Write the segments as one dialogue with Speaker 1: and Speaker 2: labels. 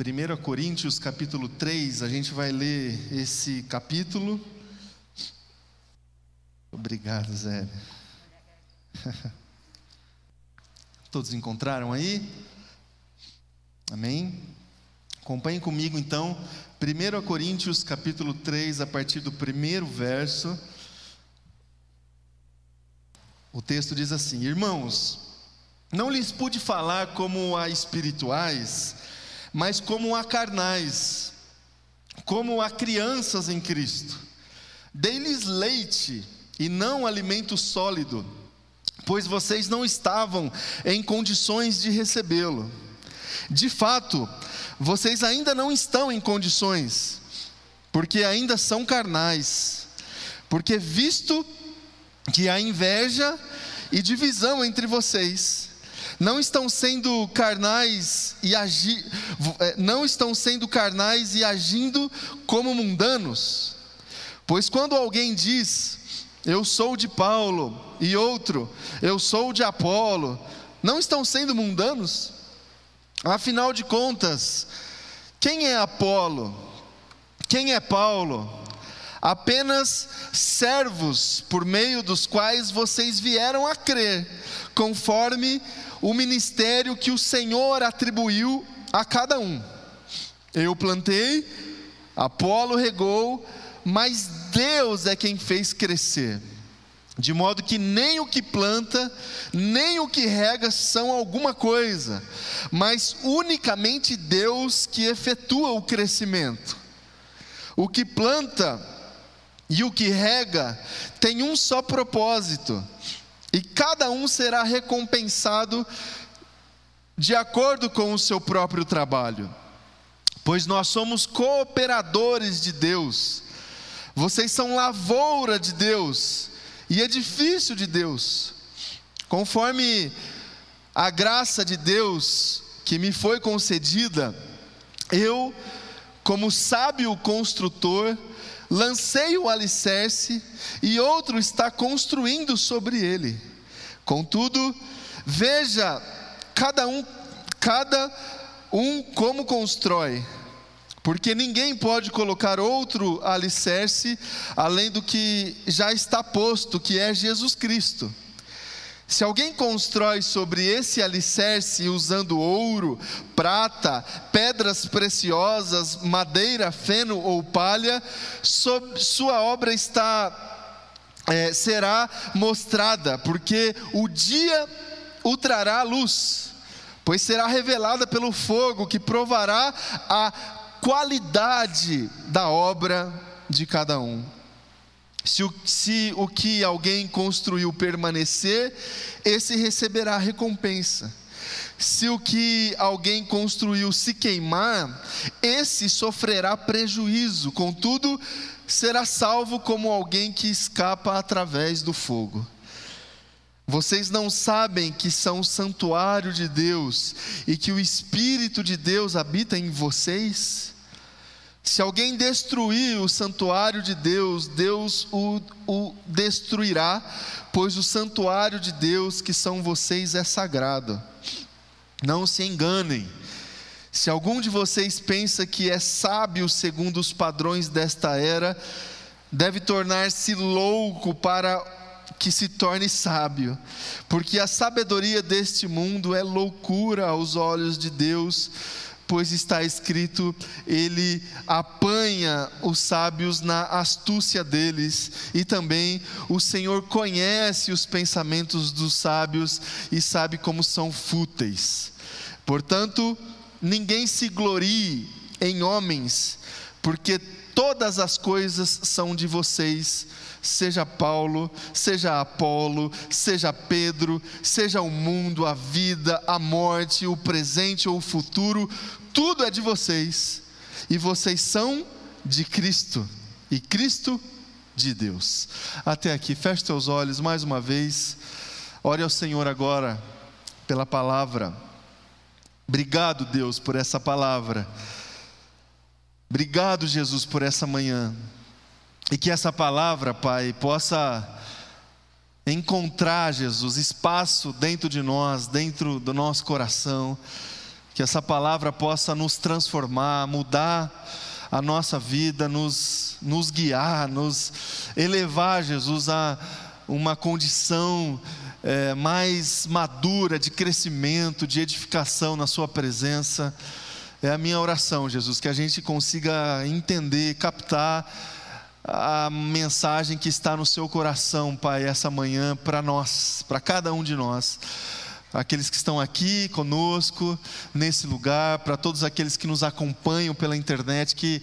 Speaker 1: 1 Coríntios capítulo 3, a gente vai ler esse capítulo. Obrigado, Zé. Todos encontraram aí? Amém? Acompanhem comigo então, 1 Coríntios capítulo 3, a partir do primeiro verso. O texto diz assim: Irmãos, não lhes pude falar como a espirituais, mas como a carnais, como a crianças em Cristo. Dei-lhes leite e não alimento sólido, pois vocês não estavam em condições de recebê-lo. De fato, vocês ainda não estão em condições, porque ainda são carnais. Porque visto que há inveja e divisão entre vocês, não estão sendo carnais e agi, é, não estão sendo carnais e agindo como mundanos. Pois quando alguém diz, eu sou de Paulo, e outro, eu sou de Apolo, não estão sendo mundanos? Afinal de contas, quem é Apolo? Quem é Paulo? Apenas servos por meio dos quais vocês vieram a crer, conforme o ministério que o Senhor atribuiu a cada um. Eu plantei, Apolo regou, mas Deus é quem fez crescer. De modo que nem o que planta, nem o que rega são alguma coisa, mas unicamente Deus que efetua o crescimento. O que planta e o que rega tem um só propósito, e cada um será recompensado de acordo com o seu próprio trabalho, pois nós somos cooperadores de Deus, vocês são lavoura de Deus e edifício de Deus, conforme a graça de Deus que me foi concedida, eu, como sábio construtor, lancei o alicerce e outro está construindo sobre ele. Contudo, veja cada um, cada um como constrói, porque ninguém pode colocar outro alicerce além do que já está posto, que é Jesus Cristo. Se alguém constrói sobre esse alicerce usando ouro, prata, pedras preciosas, madeira, feno ou palha, sua obra está é, será mostrada, porque o dia o trará à luz, pois será revelada pelo fogo que provará a qualidade da obra de cada um. Se o, se o que alguém construiu permanecer, esse receberá recompensa. Se o que alguém construiu se queimar, esse sofrerá prejuízo, contudo, será salvo como alguém que escapa através do fogo. Vocês não sabem que são o santuário de Deus e que o Espírito de Deus habita em vocês? Se alguém destruir o santuário de Deus, Deus o, o, destruirá, pois o santuário de Deus, que são vocês, é sagrado. Não se enganem. Se algum de vocês pensa que é sábio segundo os padrões desta era, deve tornar-se louco para que se torne sábio, porque a sabedoria deste mundo é loucura aos olhos de Deus pois está escrito: Ele apanha os sábios na astúcia deles, e também o Senhor conhece os pensamentos dos sábios e sabe como são fúteis. Portanto, ninguém se glorie em homens, porque todas as coisas são de vocês seja Paulo, seja Apolo, seja Pedro, seja o mundo, a vida, a morte, o presente ou o futuro, tudo é de vocês, e vocês são de Cristo, e Cristo de Deus. Até aqui, feche teus olhos mais uma vez, ore ao Senhor agora pela palavra. Obrigado, Deus, por essa palavra. Obrigado, Jesus, por essa manhã. E que essa palavra, Pai, possa encontrar, Jesus, espaço dentro de nós, dentro do nosso coração que essa palavra possa nos transformar, mudar a nossa vida, nos, nos guiar, nos elevar, Jesus, a uma condição é, mais madura de crescimento, de edificação na Sua presença. É a minha oração, Jesus, que a gente consiga entender, captar a mensagem que está no seu coração, Pai, essa manhã para nós, para cada um de nós. Aqueles que estão aqui conosco, nesse lugar, para todos aqueles que nos acompanham pela internet, que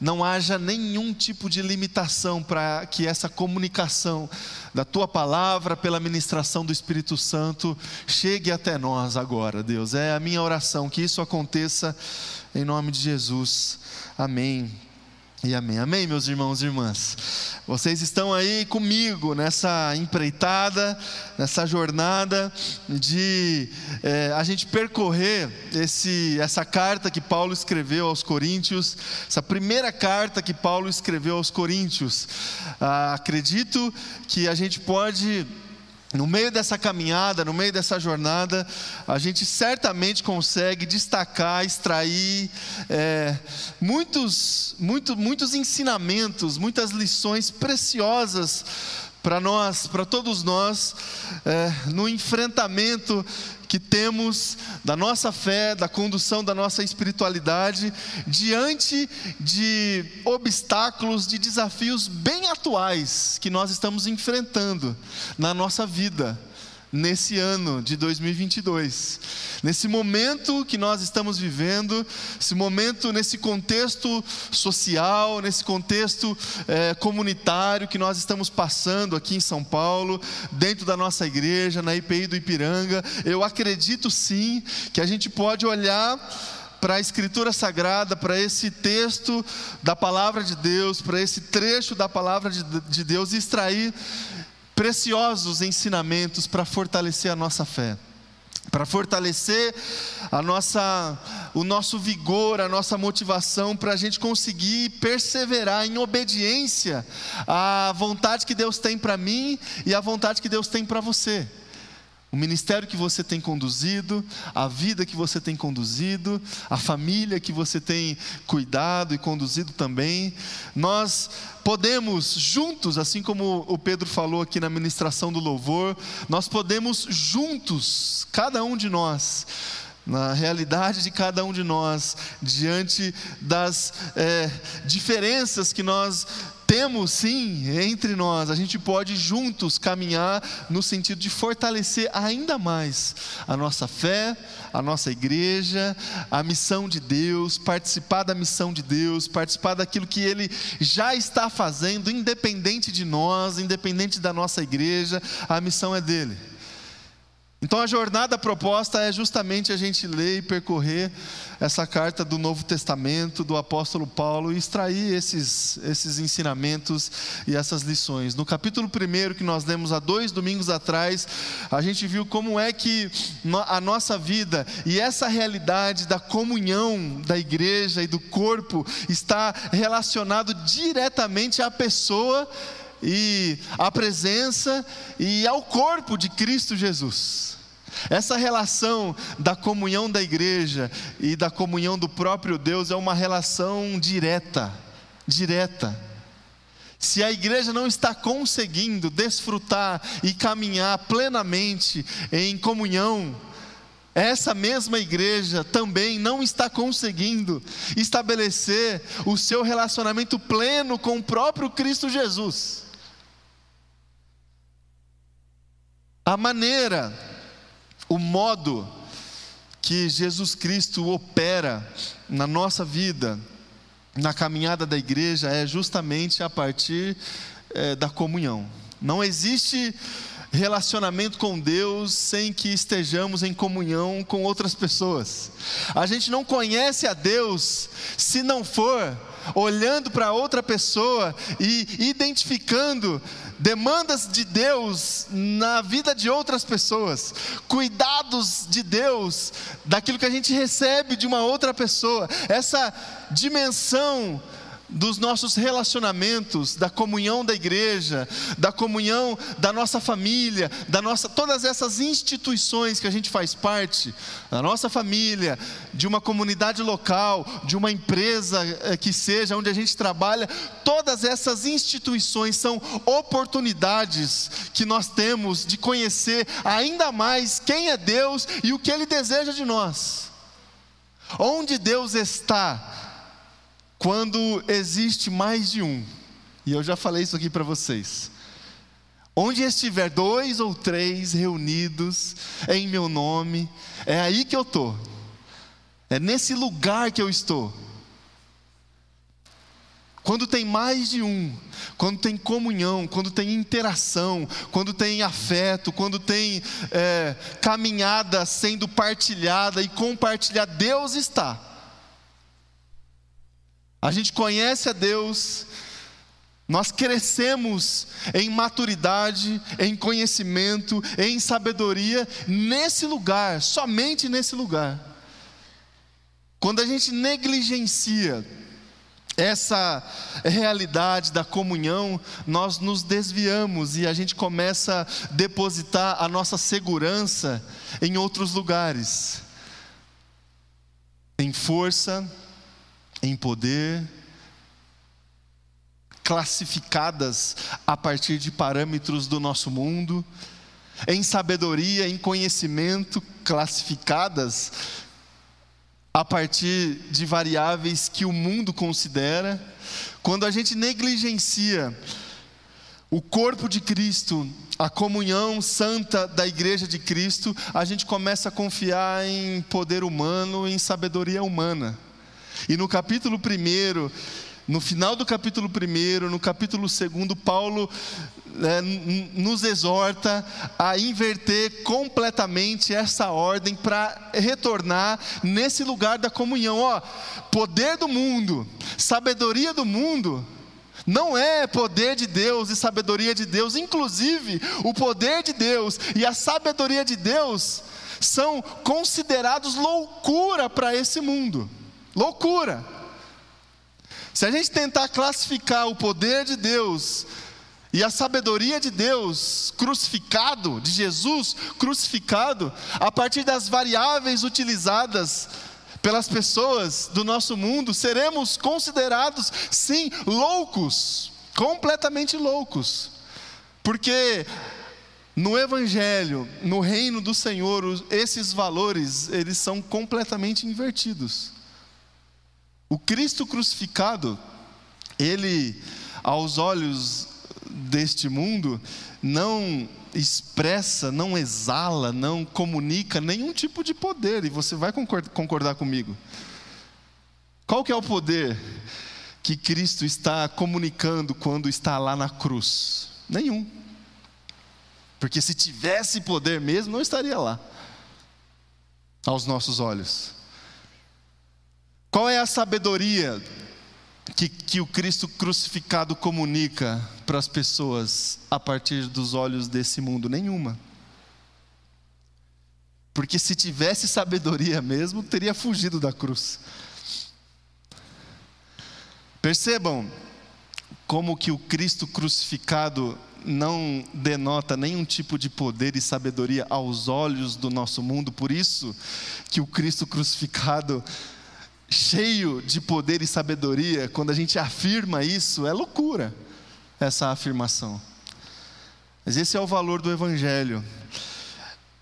Speaker 1: não haja nenhum tipo de limitação para que essa comunicação da tua palavra pela ministração do Espírito Santo chegue até nós agora, Deus. É a minha oração que isso aconteça em nome de Jesus. Amém. E amém. Amém, meus irmãos e irmãs. Vocês estão aí comigo nessa empreitada, nessa jornada de é, a gente percorrer esse, essa carta que Paulo escreveu aos Coríntios, essa primeira carta que Paulo escreveu aos Coríntios. Ah, acredito que a gente pode no meio dessa caminhada, no meio dessa jornada, a gente certamente consegue destacar, extrair é, muitos, muito, muitos ensinamentos, muitas lições preciosas para nós, para todos nós, é, no enfrentamento que temos da nossa fé, da condução da nossa espiritualidade, diante de obstáculos, de desafios bem atuais que nós estamos enfrentando na nossa vida nesse ano de 2022. Nesse momento que nós estamos vivendo, esse momento, nesse contexto social, nesse contexto é, comunitário que nós estamos passando aqui em São Paulo, dentro da nossa igreja, na IPI do Ipiranga, eu acredito sim que a gente pode olhar para a Escritura Sagrada, para esse texto da palavra de Deus, para esse trecho da palavra de, de Deus e extrair preciosos ensinamentos para fortalecer a nossa fé, para fortalecer a nossa, o nosso vigor, a nossa motivação, para a gente conseguir perseverar em obediência à vontade que Deus tem para mim e à vontade que Deus tem para você o ministério que você tem conduzido, a vida que você tem conduzido, a família que você tem cuidado e conduzido também. Nós podemos juntos, assim como o Pedro falou aqui na ministração do louvor, nós podemos juntos, cada um de nós, na realidade de cada um de nós, diante das é, diferenças que nós temos sim entre nós, a gente pode juntos caminhar no sentido de fortalecer ainda mais a nossa fé, a nossa igreja, a missão de Deus, participar da missão de Deus, participar daquilo que Ele já está fazendo, independente de nós, independente da nossa igreja, a missão é dele. Então a jornada proposta é justamente a gente ler e percorrer essa carta do Novo Testamento do apóstolo Paulo e extrair esses, esses ensinamentos e essas lições. No capítulo 1 que nós lemos há dois domingos atrás, a gente viu como é que a nossa vida e essa realidade da comunhão da igreja e do corpo está relacionado diretamente à pessoa e à presença e ao corpo de Cristo Jesus. Essa relação da comunhão da igreja e da comunhão do próprio Deus é uma relação direta, direta. Se a igreja não está conseguindo desfrutar e caminhar plenamente em comunhão, essa mesma igreja também não está conseguindo estabelecer o seu relacionamento pleno com o próprio Cristo Jesus. A maneira, o modo que Jesus Cristo opera na nossa vida, na caminhada da igreja, é justamente a partir é, da comunhão. Não existe relacionamento com Deus sem que estejamos em comunhão com outras pessoas. A gente não conhece a Deus se não for olhando para outra pessoa e identificando demandas de Deus na vida de outras pessoas, cuidados de Deus daquilo que a gente recebe de uma outra pessoa, essa dimensão dos nossos relacionamentos, da comunhão da igreja, da comunhão da nossa família, da nossa todas essas instituições que a gente faz parte, da nossa família, de uma comunidade local, de uma empresa eh, que seja onde a gente trabalha, todas essas instituições são oportunidades que nós temos de conhecer ainda mais quem é Deus e o que ele deseja de nós. Onde Deus está quando existe mais de um, e eu já falei isso aqui para vocês. Onde estiver dois ou três reunidos em meu nome, é aí que eu estou, é nesse lugar que eu estou. Quando tem mais de um, quando tem comunhão, quando tem interação, quando tem afeto, quando tem é, caminhada sendo partilhada e compartilhada, Deus está. A gente conhece a Deus, nós crescemos em maturidade, em conhecimento, em sabedoria, nesse lugar, somente nesse lugar. Quando a gente negligencia essa realidade da comunhão, nós nos desviamos e a gente começa a depositar a nossa segurança em outros lugares, em força, em poder, classificadas a partir de parâmetros do nosso mundo, em sabedoria, em conhecimento, classificadas a partir de variáveis que o mundo considera. Quando a gente negligencia o corpo de Cristo, a comunhão santa da igreja de Cristo, a gente começa a confiar em poder humano, em sabedoria humana. E no capítulo 1, no final do capítulo 1, no capítulo 2, Paulo é, nos exorta a inverter completamente essa ordem para retornar nesse lugar da comunhão. Ó, poder do mundo, sabedoria do mundo, não é poder de Deus e sabedoria de Deus, inclusive o poder de Deus e a sabedoria de Deus são considerados loucura para esse mundo. Loucura. Se a gente tentar classificar o poder de Deus e a sabedoria de Deus crucificado, de Jesus crucificado, a partir das variáveis utilizadas pelas pessoas do nosso mundo, seremos considerados, sim, loucos, completamente loucos, porque no Evangelho, no reino do Senhor, esses valores, eles são completamente invertidos. O Cristo crucificado, ele, aos olhos deste mundo, não expressa, não exala, não comunica nenhum tipo de poder, e você vai concordar comigo. Qual que é o poder que Cristo está comunicando quando está lá na cruz? Nenhum. Porque se tivesse poder mesmo, não estaria lá, aos nossos olhos. Qual é a sabedoria que, que o Cristo crucificado comunica para as pessoas a partir dos olhos desse mundo? Nenhuma. Porque se tivesse sabedoria mesmo, teria fugido da cruz. Percebam como que o Cristo crucificado não denota nenhum tipo de poder e sabedoria aos olhos do nosso mundo, por isso que o Cristo crucificado cheio de poder e sabedoria, quando a gente afirma isso, é loucura essa afirmação. Mas esse é o valor do Evangelho,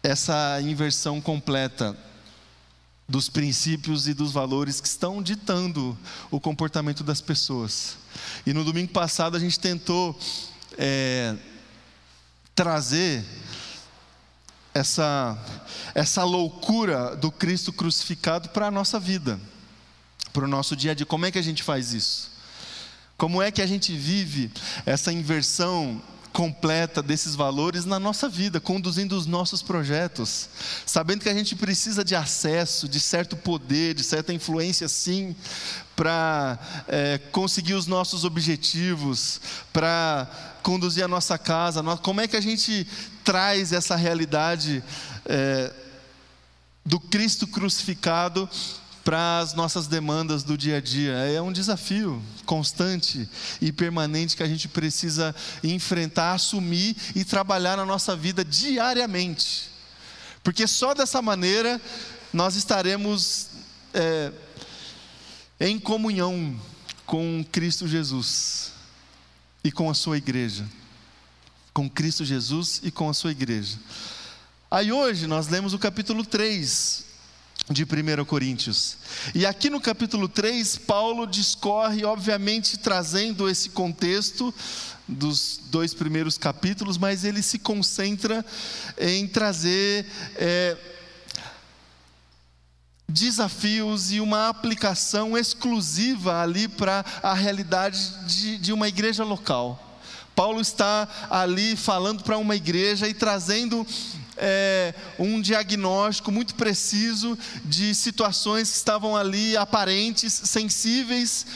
Speaker 1: essa inversão completa dos princípios e dos valores que estão ditando o comportamento das pessoas. E no domingo passado a gente tentou é, trazer essa, essa loucura do Cristo crucificado para a nossa vida para o nosso dia a dia. Como é que a gente faz isso? Como é que a gente vive essa inversão completa desses valores na nossa vida, conduzindo os nossos projetos, sabendo que a gente precisa de acesso, de certo poder, de certa influência, sim, para é, conseguir os nossos objetivos, para conduzir a nossa casa. Como é que a gente traz essa realidade é, do Cristo crucificado para as nossas demandas do dia a dia. É um desafio constante e permanente que a gente precisa enfrentar, assumir e trabalhar na nossa vida diariamente. Porque só dessa maneira nós estaremos é, em comunhão com Cristo Jesus e com a sua igreja. Com Cristo Jesus e com a sua igreja. Aí hoje nós lemos o capítulo 3 de 1 Coríntios. E aqui no capítulo 3, Paulo discorre, obviamente, trazendo esse contexto dos dois primeiros capítulos, mas ele se concentra em trazer é, desafios e uma aplicação exclusiva ali para a realidade de, de uma igreja local. Paulo está ali falando para uma igreja e trazendo é, um diagnóstico muito preciso de situações que estavam ali aparentes, sensíveis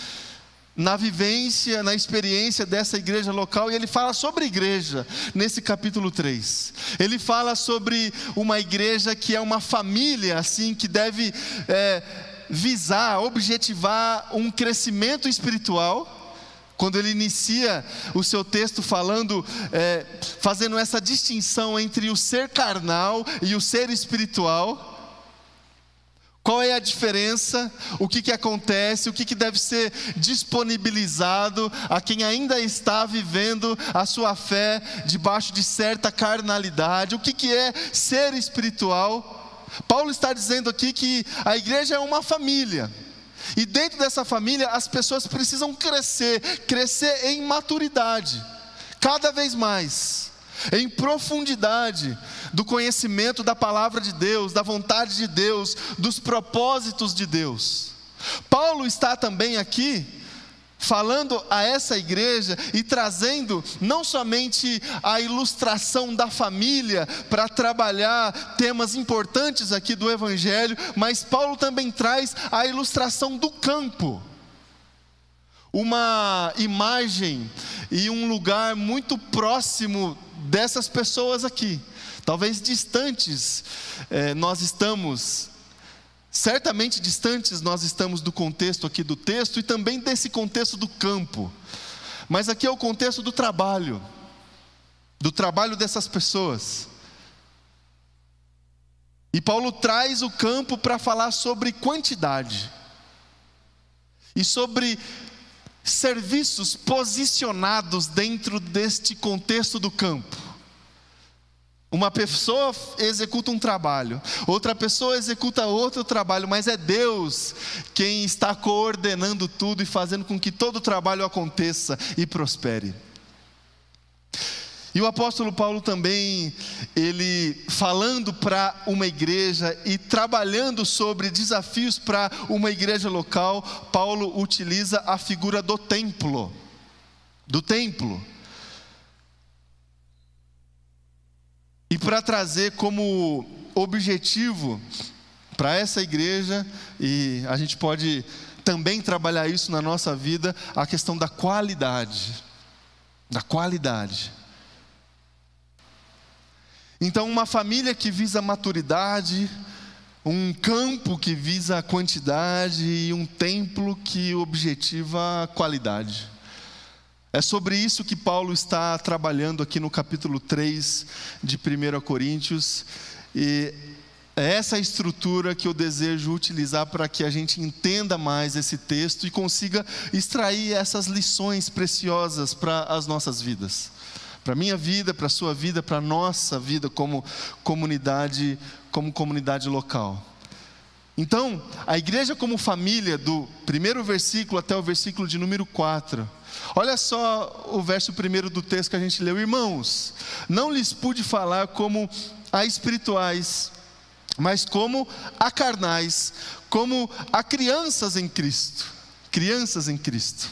Speaker 1: na vivência, na experiência dessa igreja local, e ele fala sobre igreja nesse capítulo 3. Ele fala sobre uma igreja que é uma família, assim, que deve é, visar, objetivar um crescimento espiritual quando ele inicia o seu texto falando, é, fazendo essa distinção entre o ser carnal e o ser espiritual. Qual é a diferença? O que, que acontece? O que, que deve ser disponibilizado a quem ainda está vivendo a sua fé debaixo de certa carnalidade? O que, que é ser espiritual? Paulo está dizendo aqui que a igreja é uma família. E dentro dessa família, as pessoas precisam crescer, crescer em maturidade, cada vez mais, em profundidade do conhecimento da palavra de Deus, da vontade de Deus, dos propósitos de Deus. Paulo está também aqui falando a essa igreja e trazendo não somente a ilustração da família para trabalhar temas importantes aqui do Evangelho, mas Paulo também traz a ilustração do campo. Uma imagem e um lugar muito próximo dessas pessoas aqui, talvez distantes, eh, nós estamos Certamente distantes nós estamos do contexto aqui do texto e também desse contexto do campo. Mas aqui é o contexto do trabalho, do trabalho dessas pessoas. E Paulo traz o campo para falar sobre quantidade e sobre serviços posicionados dentro deste contexto do campo. Uma pessoa executa um trabalho, outra pessoa executa outro trabalho, mas é Deus quem está coordenando tudo e fazendo com que todo o trabalho aconteça e prospere. E o apóstolo Paulo também, ele falando para uma igreja e trabalhando sobre desafios para uma igreja local, Paulo utiliza a figura do templo. Do templo. E para trazer como objetivo para essa igreja, e a gente pode também trabalhar isso na nossa vida, a questão da qualidade. Da qualidade. Então, uma família que visa maturidade, um campo que visa a quantidade e um templo que objetiva a qualidade. É sobre isso que Paulo está trabalhando aqui no capítulo 3 de 1 Coríntios, e é essa estrutura que eu desejo utilizar para que a gente entenda mais esse texto e consiga extrair essas lições preciosas para as nossas vidas. Para a minha vida, para a sua vida, para a nossa vida como comunidade, como comunidade local. Então, a igreja como família, do primeiro versículo até o versículo de número 4, Olha só o verso primeiro do texto que a gente leu, irmãos, não lhes pude falar como a espirituais, mas como a carnais, como a crianças em Cristo. Crianças em Cristo.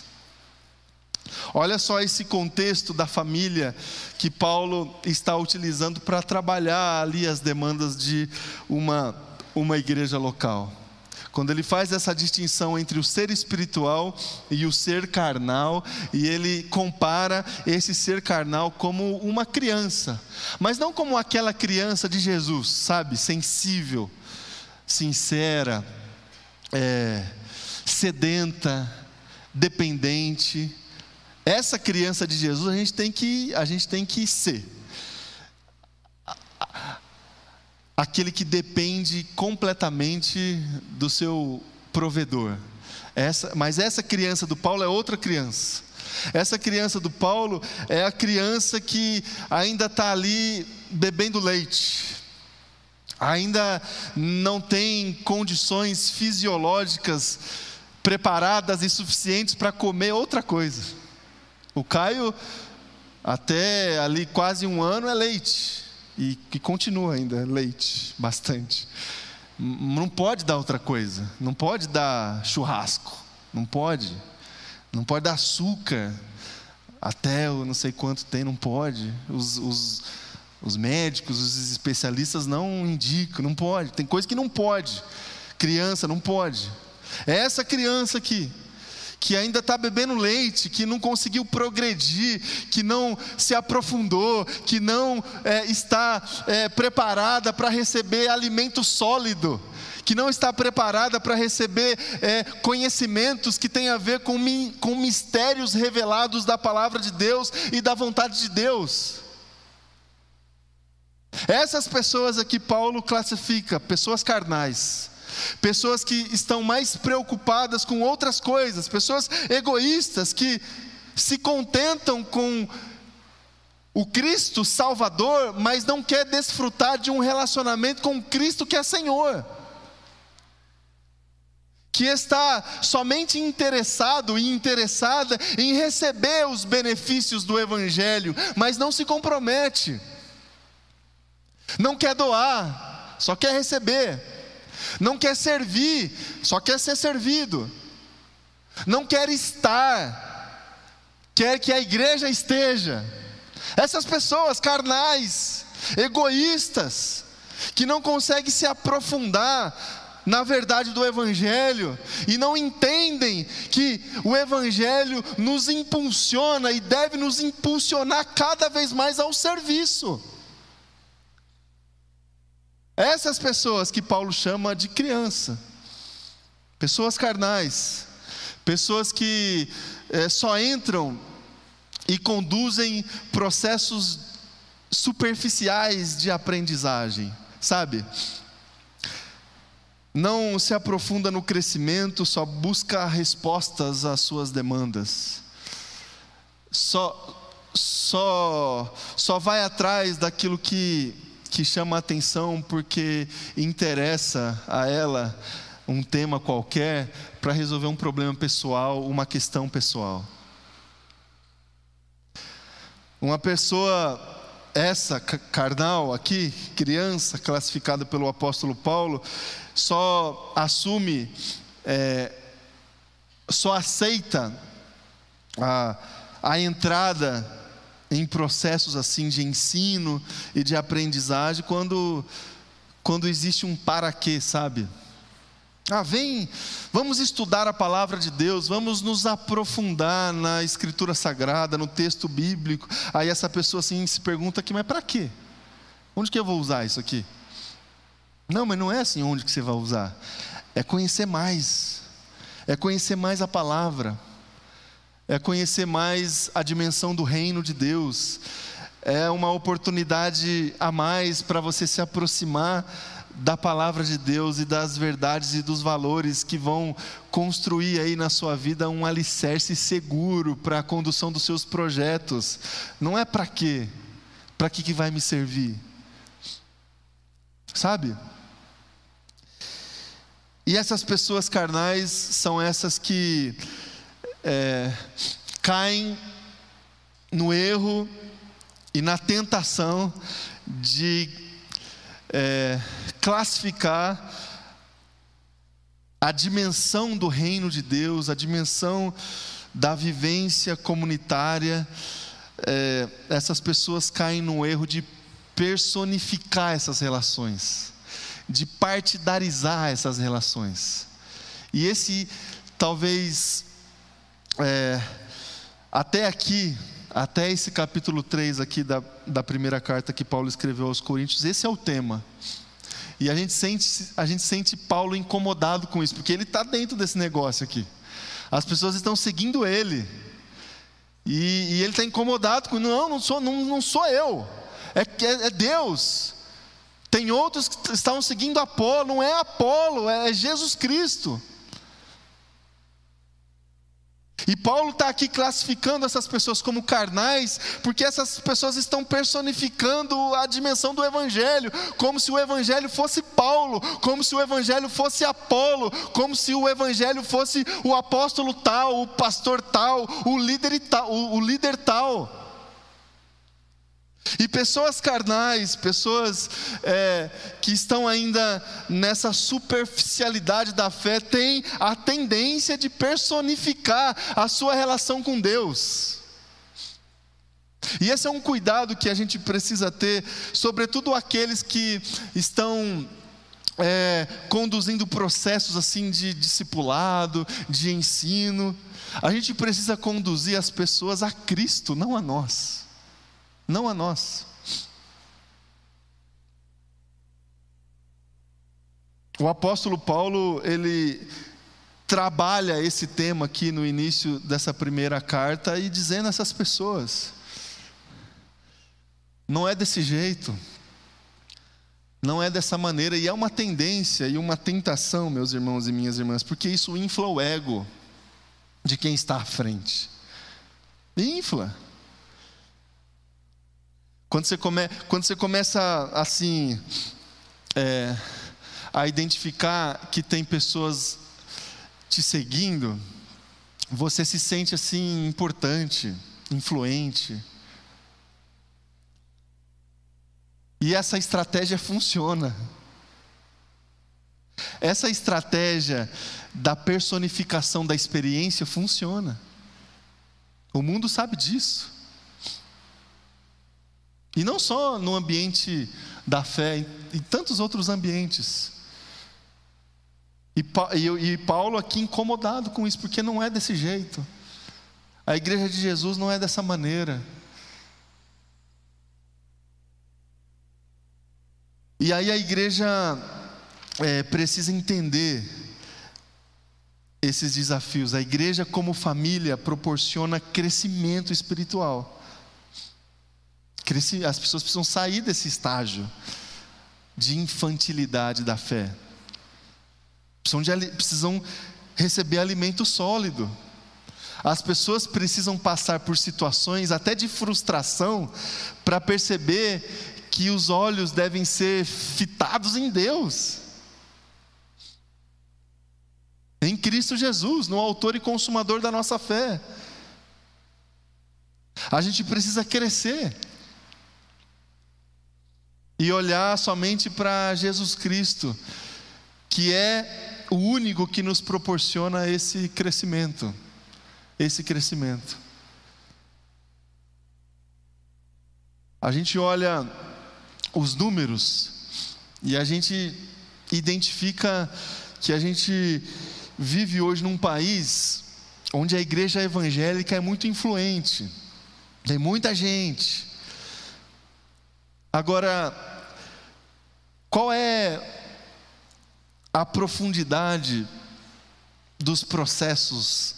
Speaker 1: Olha só esse contexto da família que Paulo está utilizando para trabalhar ali as demandas de uma, uma igreja local. Quando ele faz essa distinção entre o ser espiritual e o ser carnal, e ele compara esse ser carnal como uma criança, mas não como aquela criança de Jesus, sabe, sensível, sincera, é, sedenta, dependente. Essa criança de Jesus a gente tem que, a gente tem que ser. Aquele que depende completamente do seu provedor. Essa, mas essa criança do Paulo é outra criança. Essa criança do Paulo é a criança que ainda está ali bebendo leite, ainda não tem condições fisiológicas preparadas e suficientes para comer outra coisa. O Caio, até ali quase um ano, é leite, e que continua ainda leite, bastante. Não pode dar outra coisa, não pode dar churrasco, não pode, não pode dar açúcar, até eu não sei quanto tem, não pode. Os, os, os médicos, os especialistas não indicam, não pode, tem coisa que não pode. Criança não pode. É essa criança aqui, que ainda está bebendo leite, que não conseguiu progredir, que não se aprofundou, que não é, está é, preparada para receber alimento sólido, que não está preparada para receber é, conhecimentos que têm a ver com, com mistérios revelados da palavra de Deus e da vontade de Deus. Essas pessoas aqui Paulo classifica, pessoas carnais pessoas que estão mais preocupadas com outras coisas, pessoas egoístas que se contentam com o Cristo Salvador, mas não quer desfrutar de um relacionamento com Cristo que é Senhor. Que está somente interessado e interessada em receber os benefícios do Evangelho, mas não se compromete, não quer doar, só quer receber não quer servir, só quer ser servido, não quer estar, quer que a igreja esteja. Essas pessoas carnais, egoístas, que não conseguem se aprofundar na verdade do Evangelho e não entendem que o Evangelho nos impulsiona e deve nos impulsionar cada vez mais ao serviço. Essas pessoas que Paulo chama de criança, pessoas carnais, pessoas que é, só entram e conduzem processos superficiais de aprendizagem, sabe? Não se aprofunda no crescimento, só busca respostas às suas demandas. Só, só, só vai atrás daquilo que que chama a atenção porque interessa a ela um tema qualquer para resolver um problema pessoal, uma questão pessoal. Uma pessoa, essa carnal aqui, criança, classificada pelo apóstolo Paulo, só assume, é, só aceita a, a entrada em processos assim de ensino e de aprendizagem quando quando existe um para quê, sabe? Ah, vem, vamos estudar a palavra de Deus, vamos nos aprofundar na escritura sagrada, no texto bíblico. Aí essa pessoa assim se pergunta aqui, mas para quê? Onde que eu vou usar isso aqui? Não, mas não é assim onde que você vai usar. É conhecer mais. É conhecer mais a palavra é conhecer mais a dimensão do reino de Deus, é uma oportunidade a mais para você se aproximar da palavra de Deus e das verdades e dos valores que vão construir aí na sua vida um alicerce seguro para a condução dos seus projetos. Não é para quê? Para que, que vai me servir? Sabe? E essas pessoas carnais são essas que é, caem no erro e na tentação de é, classificar a dimensão do reino de Deus, a dimensão da vivência comunitária. É, essas pessoas caem no erro de personificar essas relações, de partidarizar essas relações. E esse talvez é, até aqui, até esse capítulo 3 aqui da, da primeira carta que Paulo escreveu aos Coríntios, esse é o tema. E a gente sente, a gente sente Paulo incomodado com isso, porque ele está dentro desse negócio aqui. As pessoas estão seguindo ele. E, e ele está incomodado com não, não sou, não, não sou eu, é, é, é Deus. Tem outros que estão seguindo Apolo, não é Apolo, é Jesus Cristo. E Paulo está aqui classificando essas pessoas como carnais, porque essas pessoas estão personificando a dimensão do Evangelho, como se o Evangelho fosse Paulo, como se o Evangelho fosse Apolo, como se o Evangelho fosse o apóstolo tal, o pastor tal, o líder tal. O líder tal. E pessoas carnais, pessoas é, que estão ainda nessa superficialidade da fé, têm a tendência de personificar a sua relação com Deus. E esse é um cuidado que a gente precisa ter, sobretudo aqueles que estão é, conduzindo processos assim de discipulado, de ensino. A gente precisa conduzir as pessoas a Cristo, não a nós não a nós. O apóstolo Paulo, ele trabalha esse tema aqui no início dessa primeira carta e dizendo a essas pessoas: não é desse jeito, não é dessa maneira, e é uma tendência e uma tentação, meus irmãos e minhas irmãs, porque isso infla o ego de quem está à frente. Infla. Quando você, come, quando você começa assim é, a identificar que tem pessoas te seguindo, você se sente assim importante, influente. E essa estratégia funciona. Essa estratégia da personificação da experiência funciona. O mundo sabe disso. E não só no ambiente da fé, em, tantos outros ambientes. E, e, Paulo aqui incomodado com isso, porque não é desse jeito. A igreja de Jesus não é dessa maneira. E aí a igreja é, precisa entender esses desafios. A igreja, como família, proporciona crescimento espiritual as pessoas precisam sair desse estágio de infantilidade da fé. Precisam, de, precisam receber alimento sólido. As pessoas precisam passar por situações até de frustração para perceber que os olhos devem ser fitados em Deus. Em Cristo Jesus, no autor e consumador da nossa fé. A gente precisa crescer e olhar somente para Jesus Cristo, que é o único que nos proporciona esse crescimento. Esse crescimento. A gente olha os números e a gente identifica que a gente vive hoje num país onde a igreja evangélica é muito influente, tem muita gente, Agora, qual é a profundidade dos processos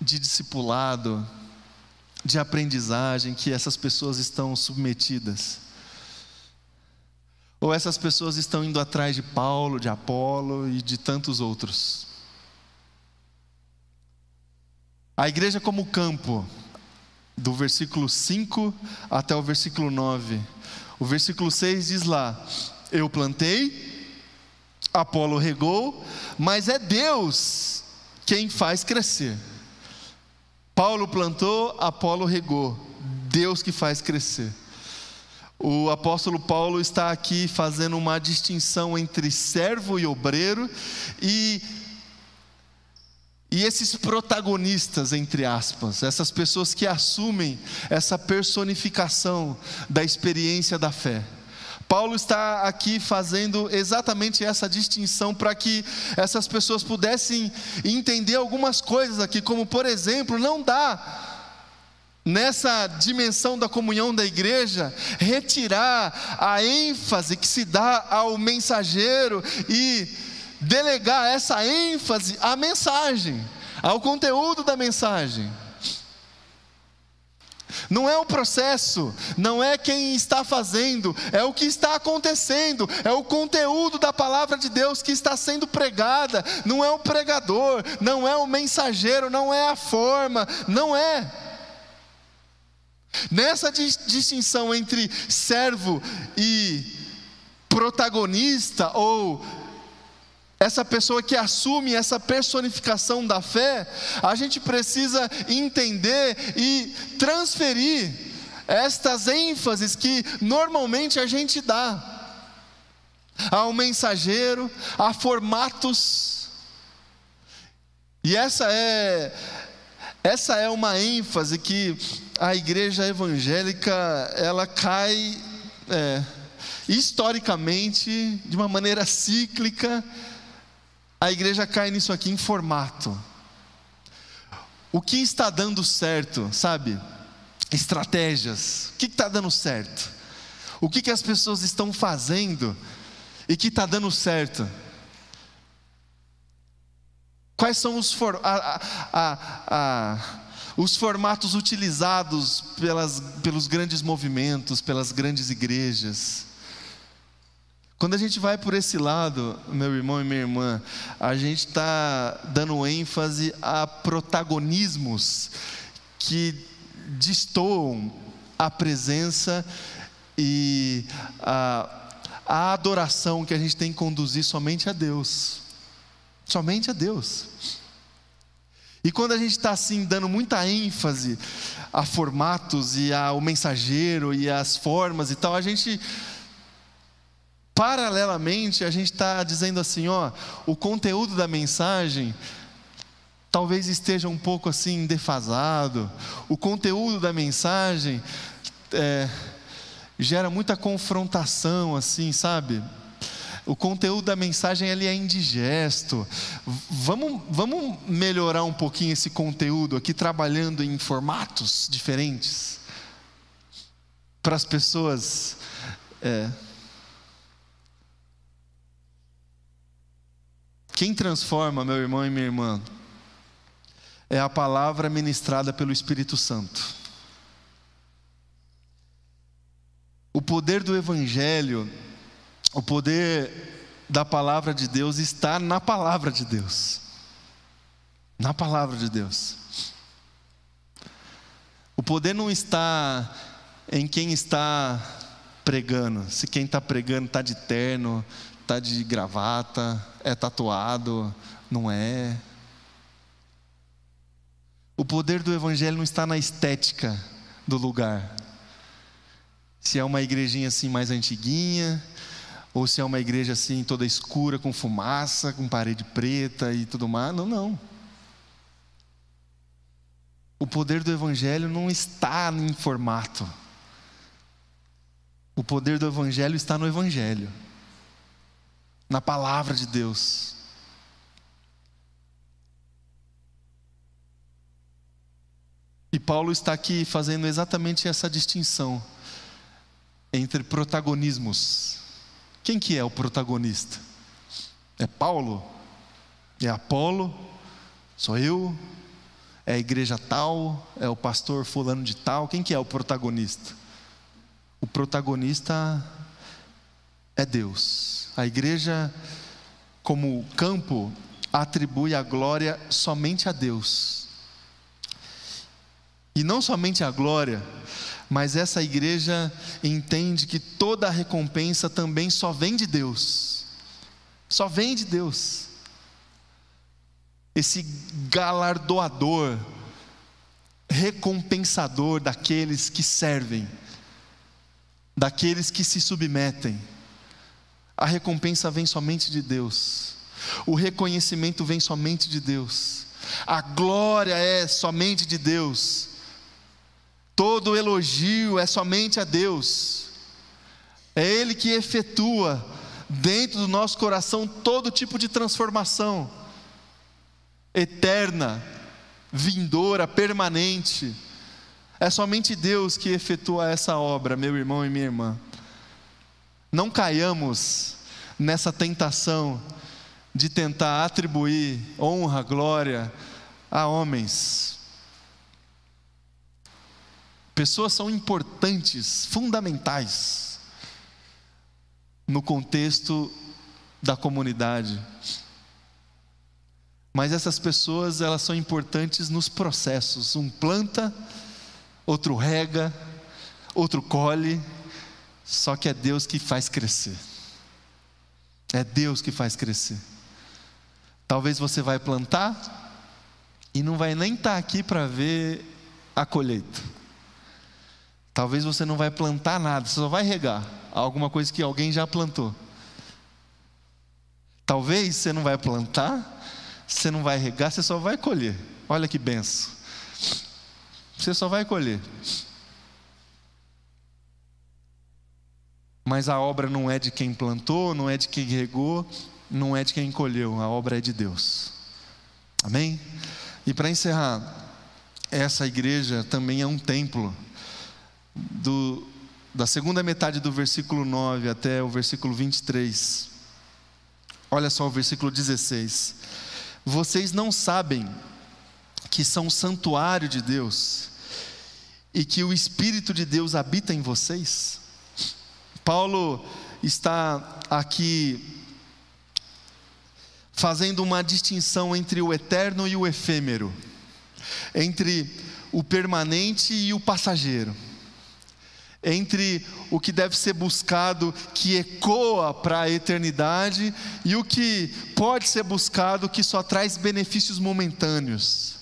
Speaker 1: de discipulado, de aprendizagem que essas pessoas estão submetidas? Ou essas pessoas estão indo atrás de Paulo, de Apolo e de tantos outros? A igreja como campo, do versículo 5 até o versículo 9, o versículo 6 diz lá: Eu plantei, Apolo regou, mas é Deus quem faz crescer. Paulo plantou, Apolo regou, Deus que faz crescer. O apóstolo Paulo está aqui fazendo uma distinção entre servo e obreiro e e esses protagonistas, entre aspas, essas pessoas que assumem essa personificação da experiência da fé. Paulo está aqui fazendo exatamente essa distinção para que essas pessoas pudessem entender algumas coisas aqui, como por exemplo, não dá nessa dimensão da comunhão da igreja, retirar a ênfase que se dá ao mensageiro e delegar essa ênfase à mensagem, ao conteúdo da mensagem. Não é o processo, não é quem está fazendo, é o que está acontecendo, é o conteúdo da palavra de Deus que está sendo pregada, não é o pregador, não é o mensageiro, não é a forma, não é. Nessa distinção entre servo e protagonista, ou essa pessoa que assume essa personificação da fé, a gente precisa entender e transferir estas ênfases que normalmente a gente dá ao mensageiro, a formatos. E essa é essa é uma ênfase que a igreja evangélica ela cai é, historicamente de uma maneira cíclica a igreja cai nisso aqui em formato. O que está dando certo, sabe? Estratégias. O que está dando certo? O que, que as pessoas estão fazendo e que está dando certo? Quais são os, for, a, a, a, os formatos utilizados pelas, pelos grandes movimentos, pelas grandes igrejas? Quando a gente vai por esse lado, meu irmão e minha irmã, a gente está dando ênfase a protagonismos que destoam a presença e a, a adoração que a gente tem que conduzir somente a Deus. Somente a Deus. E quando a gente está assim, dando muita ênfase a formatos e ao mensageiro e às formas e tal, a gente Paralelamente, a gente está dizendo assim: ó, o conteúdo da mensagem talvez esteja um pouco assim defasado, o conteúdo da mensagem é, gera muita confrontação, assim, sabe? O conteúdo da mensagem ele é indigesto. Vamos, vamos melhorar um pouquinho esse conteúdo aqui, trabalhando em formatos diferentes para as pessoas. É, Quem transforma, meu irmão e minha irmã, é a palavra ministrada pelo Espírito Santo. O poder do Evangelho, o poder da palavra de Deus está na palavra de Deus. Na palavra de Deus. O poder não está em quem está pregando. Se quem está pregando está de terno, está de gravata, é tatuado, não é. O poder do Evangelho não está na estética do lugar. Se é uma igrejinha assim mais antiguinha, ou se é uma igreja assim toda escura, com fumaça, com parede preta e tudo mais. Não, não. O poder do Evangelho não está em formato. O poder do Evangelho está no Evangelho na palavra de Deus. E Paulo está aqui fazendo exatamente essa distinção entre protagonismos. Quem que é o protagonista? É Paulo? É Apolo? Sou eu? É a igreja tal? É o pastor fulano de tal? Quem que é o protagonista? O protagonista é Deus. A igreja, como campo, atribui a glória somente a Deus. E não somente a glória, mas essa igreja entende que toda a recompensa também só vem de Deus. Só vem de Deus. Esse galardoador, recompensador daqueles que servem, daqueles que se submetem. A recompensa vem somente de Deus. O reconhecimento vem somente de Deus. A glória é somente de Deus. Todo elogio é somente a Deus. É Ele que efetua dentro do nosso coração todo tipo de transformação eterna, vindoura, permanente. É somente Deus que efetua essa obra, meu irmão e minha irmã. Não caiamos nessa tentação de tentar atribuir honra, glória a homens. Pessoas são importantes, fundamentais no contexto da comunidade. Mas essas pessoas, elas são importantes nos processos. Um planta, outro rega, outro colhe, só que é Deus que faz crescer. É Deus que faz crescer. Talvez você vai plantar e não vai nem estar tá aqui para ver a colheita. Talvez você não vai plantar nada, você só vai regar alguma coisa que alguém já plantou. Talvez você não vai plantar, você não vai regar, você só vai colher. Olha que benção. Você só vai colher. Mas a obra não é de quem plantou, não é de quem regou, não é de quem colheu, a obra é de Deus. Amém? E para encerrar, essa igreja também é um templo do, da segunda metade do versículo 9 até o versículo 23. Olha só o versículo 16. Vocês não sabem que são santuário de Deus e que o Espírito de Deus habita em vocês? Paulo está aqui fazendo uma distinção entre o eterno e o efêmero, entre o permanente e o passageiro entre o que deve ser buscado, que ecoa para a eternidade, e o que pode ser buscado, que só traz benefícios momentâneos.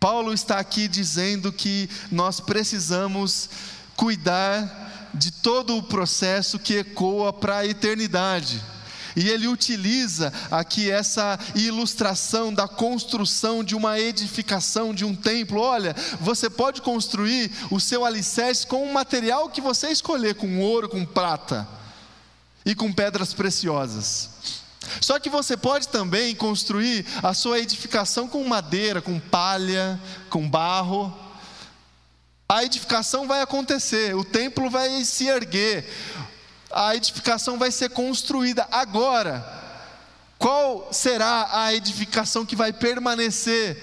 Speaker 1: Paulo está aqui dizendo que nós precisamos cuidar de todo o processo que ecoa para a eternidade. E ele utiliza aqui essa ilustração da construção de uma edificação, de um templo. Olha, você pode construir o seu alicerce com o material que você escolher, com ouro, com prata e com pedras preciosas. Só que você pode também construir a sua edificação com madeira, com palha, com barro. A edificação vai acontecer, o templo vai se erguer, a edificação vai ser construída. Agora, qual será a edificação que vai permanecer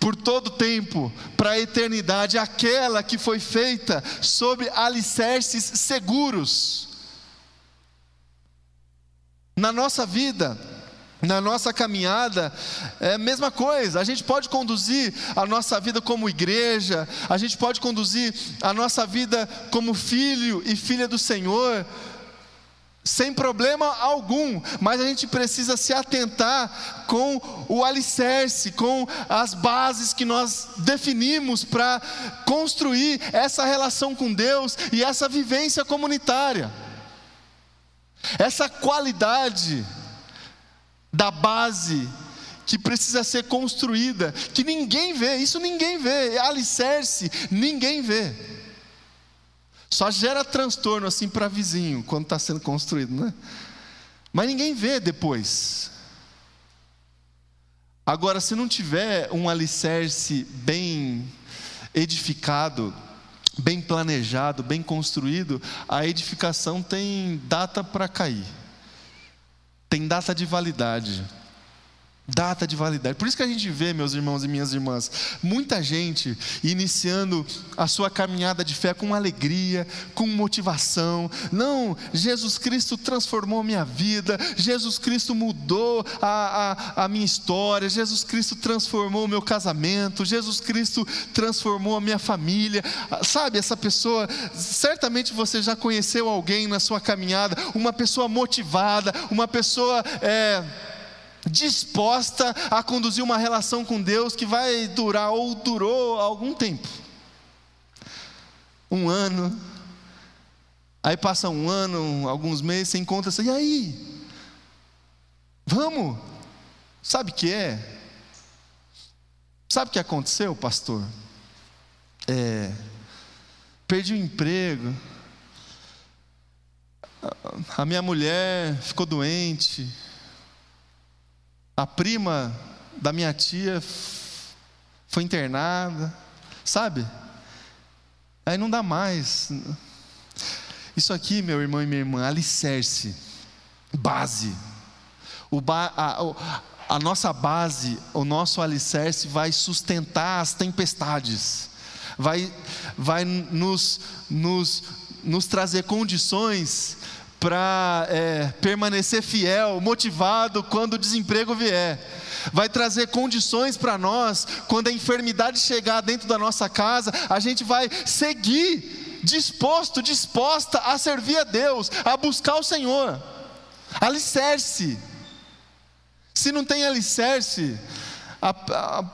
Speaker 1: por todo o tempo, para a eternidade? Aquela que foi feita sobre alicerces seguros. Na nossa vida, na nossa caminhada, é a mesma coisa. A gente pode conduzir a nossa vida como igreja, a gente pode conduzir a nossa vida como filho e filha do Senhor, sem problema algum, mas a gente precisa se atentar com o alicerce, com as bases que nós definimos para construir essa relação com Deus e essa vivência comunitária. Essa qualidade da base que precisa ser construída, que ninguém vê, isso ninguém vê, é alicerce, ninguém vê. Só gera transtorno assim para vizinho quando está sendo construído, né? Mas ninguém vê depois. Agora, se não tiver um alicerce bem edificado, bem planejado, bem construído, a edificação tem data para cair, tem data de validade. Data de validade. Por isso que a gente vê, meus irmãos e minhas irmãs, muita gente iniciando a sua caminhada de fé com alegria, com motivação. Não, Jesus Cristo transformou minha vida, Jesus Cristo mudou a, a, a minha história, Jesus Cristo transformou o meu casamento, Jesus Cristo transformou a minha família. Sabe, essa pessoa, certamente você já conheceu alguém na sua caminhada, uma pessoa motivada, uma pessoa. É, disposta a conduzir uma relação com Deus que vai durar ou durou algum tempo um ano. Aí passa um ano, alguns meses, você encontra assim, e aí? Vamos? Sabe o que é? Sabe o que aconteceu, pastor? É, perdi o emprego, a minha mulher ficou doente, a prima da minha tia foi internada, sabe? Aí não dá mais. Isso aqui, meu irmão e minha irmã, alicerce, base. Ba a, a nossa base, o nosso alicerce vai sustentar as tempestades, vai, vai nos, nos, nos trazer condições para é, permanecer fiel, motivado quando o desemprego vier. Vai trazer condições para nós, quando a enfermidade chegar dentro da nossa casa, a gente vai seguir disposto, disposta a servir a Deus, a buscar o Senhor. Alicerce. Se não tem alicerce, a, a,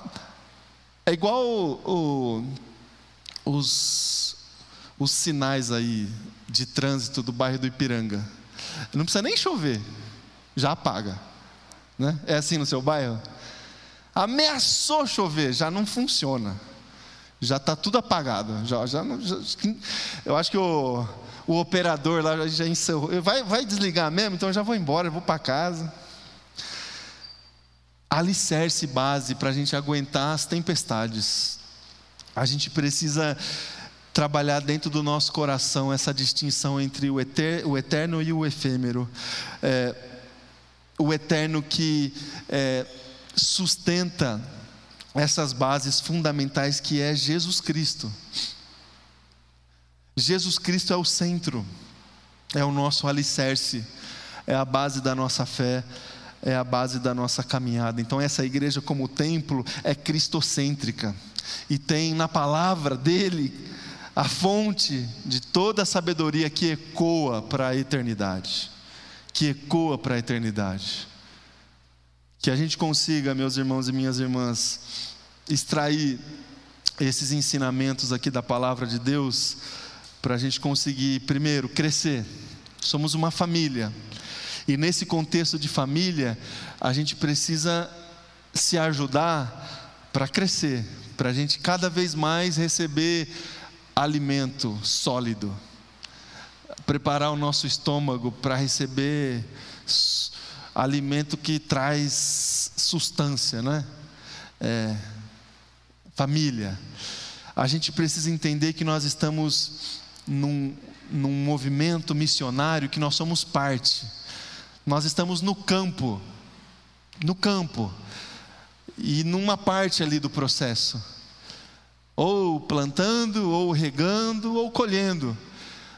Speaker 1: é igual o, o, os, os sinais aí de trânsito do bairro do Ipiranga. Não precisa nem chover, já apaga. Né? É assim no seu bairro? Ameaçou chover, já não funciona. Já está tudo apagado. Já, já, já, eu acho que o, o operador lá já encerrou. Vai, vai desligar mesmo? Então eu já vou embora, eu vou para casa alicerce base para a gente aguentar as tempestades. A gente precisa trabalhar dentro do nosso coração essa distinção entre o, eterno e o efêmero. É, o eterno que é, sustenta essas bases fundamentais que é Jesus Cristo. Jesus Cristo é o centro, é o nosso alicerce, é a base da nossa fé é a base da nossa caminhada. Então, essa igreja, como templo, é cristocêntrica e tem na palavra dele a fonte de toda a sabedoria que ecoa para a eternidade. Que ecoa para a eternidade. Que a gente consiga, meus irmãos e minhas irmãs, extrair esses ensinamentos aqui da palavra de Deus, para a gente conseguir, primeiro, crescer. Somos uma família e nesse contexto de família, a gente precisa se ajudar para crescer, para a gente cada vez mais receber alimento sólido, preparar o nosso estômago para receber alimento que traz sustância, né? É, família. A gente precisa entender que nós estamos num, num movimento missionário que nós somos parte. Nós estamos no campo, no campo, e numa parte ali do processo, ou plantando, ou regando, ou colhendo.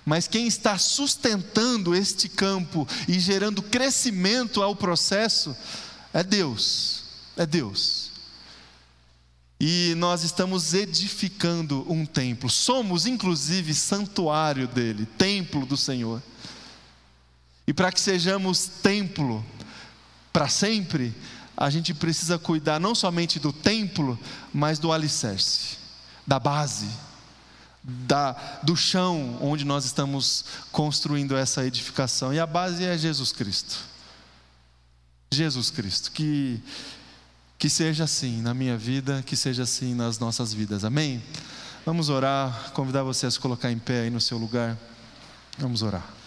Speaker 1: Mas quem está sustentando este campo e gerando crescimento ao processo é Deus, é Deus. E nós estamos edificando um templo, somos inclusive santuário dele, templo do Senhor. E para que sejamos templo para sempre, a gente precisa cuidar não somente do templo, mas do alicerce, da base, da, do chão onde nós estamos construindo essa edificação. E a base é Jesus Cristo. Jesus Cristo. Que, que seja assim na minha vida, que seja assim nas nossas vidas. Amém? Vamos orar, convidar você a se colocar em pé aí no seu lugar. Vamos orar.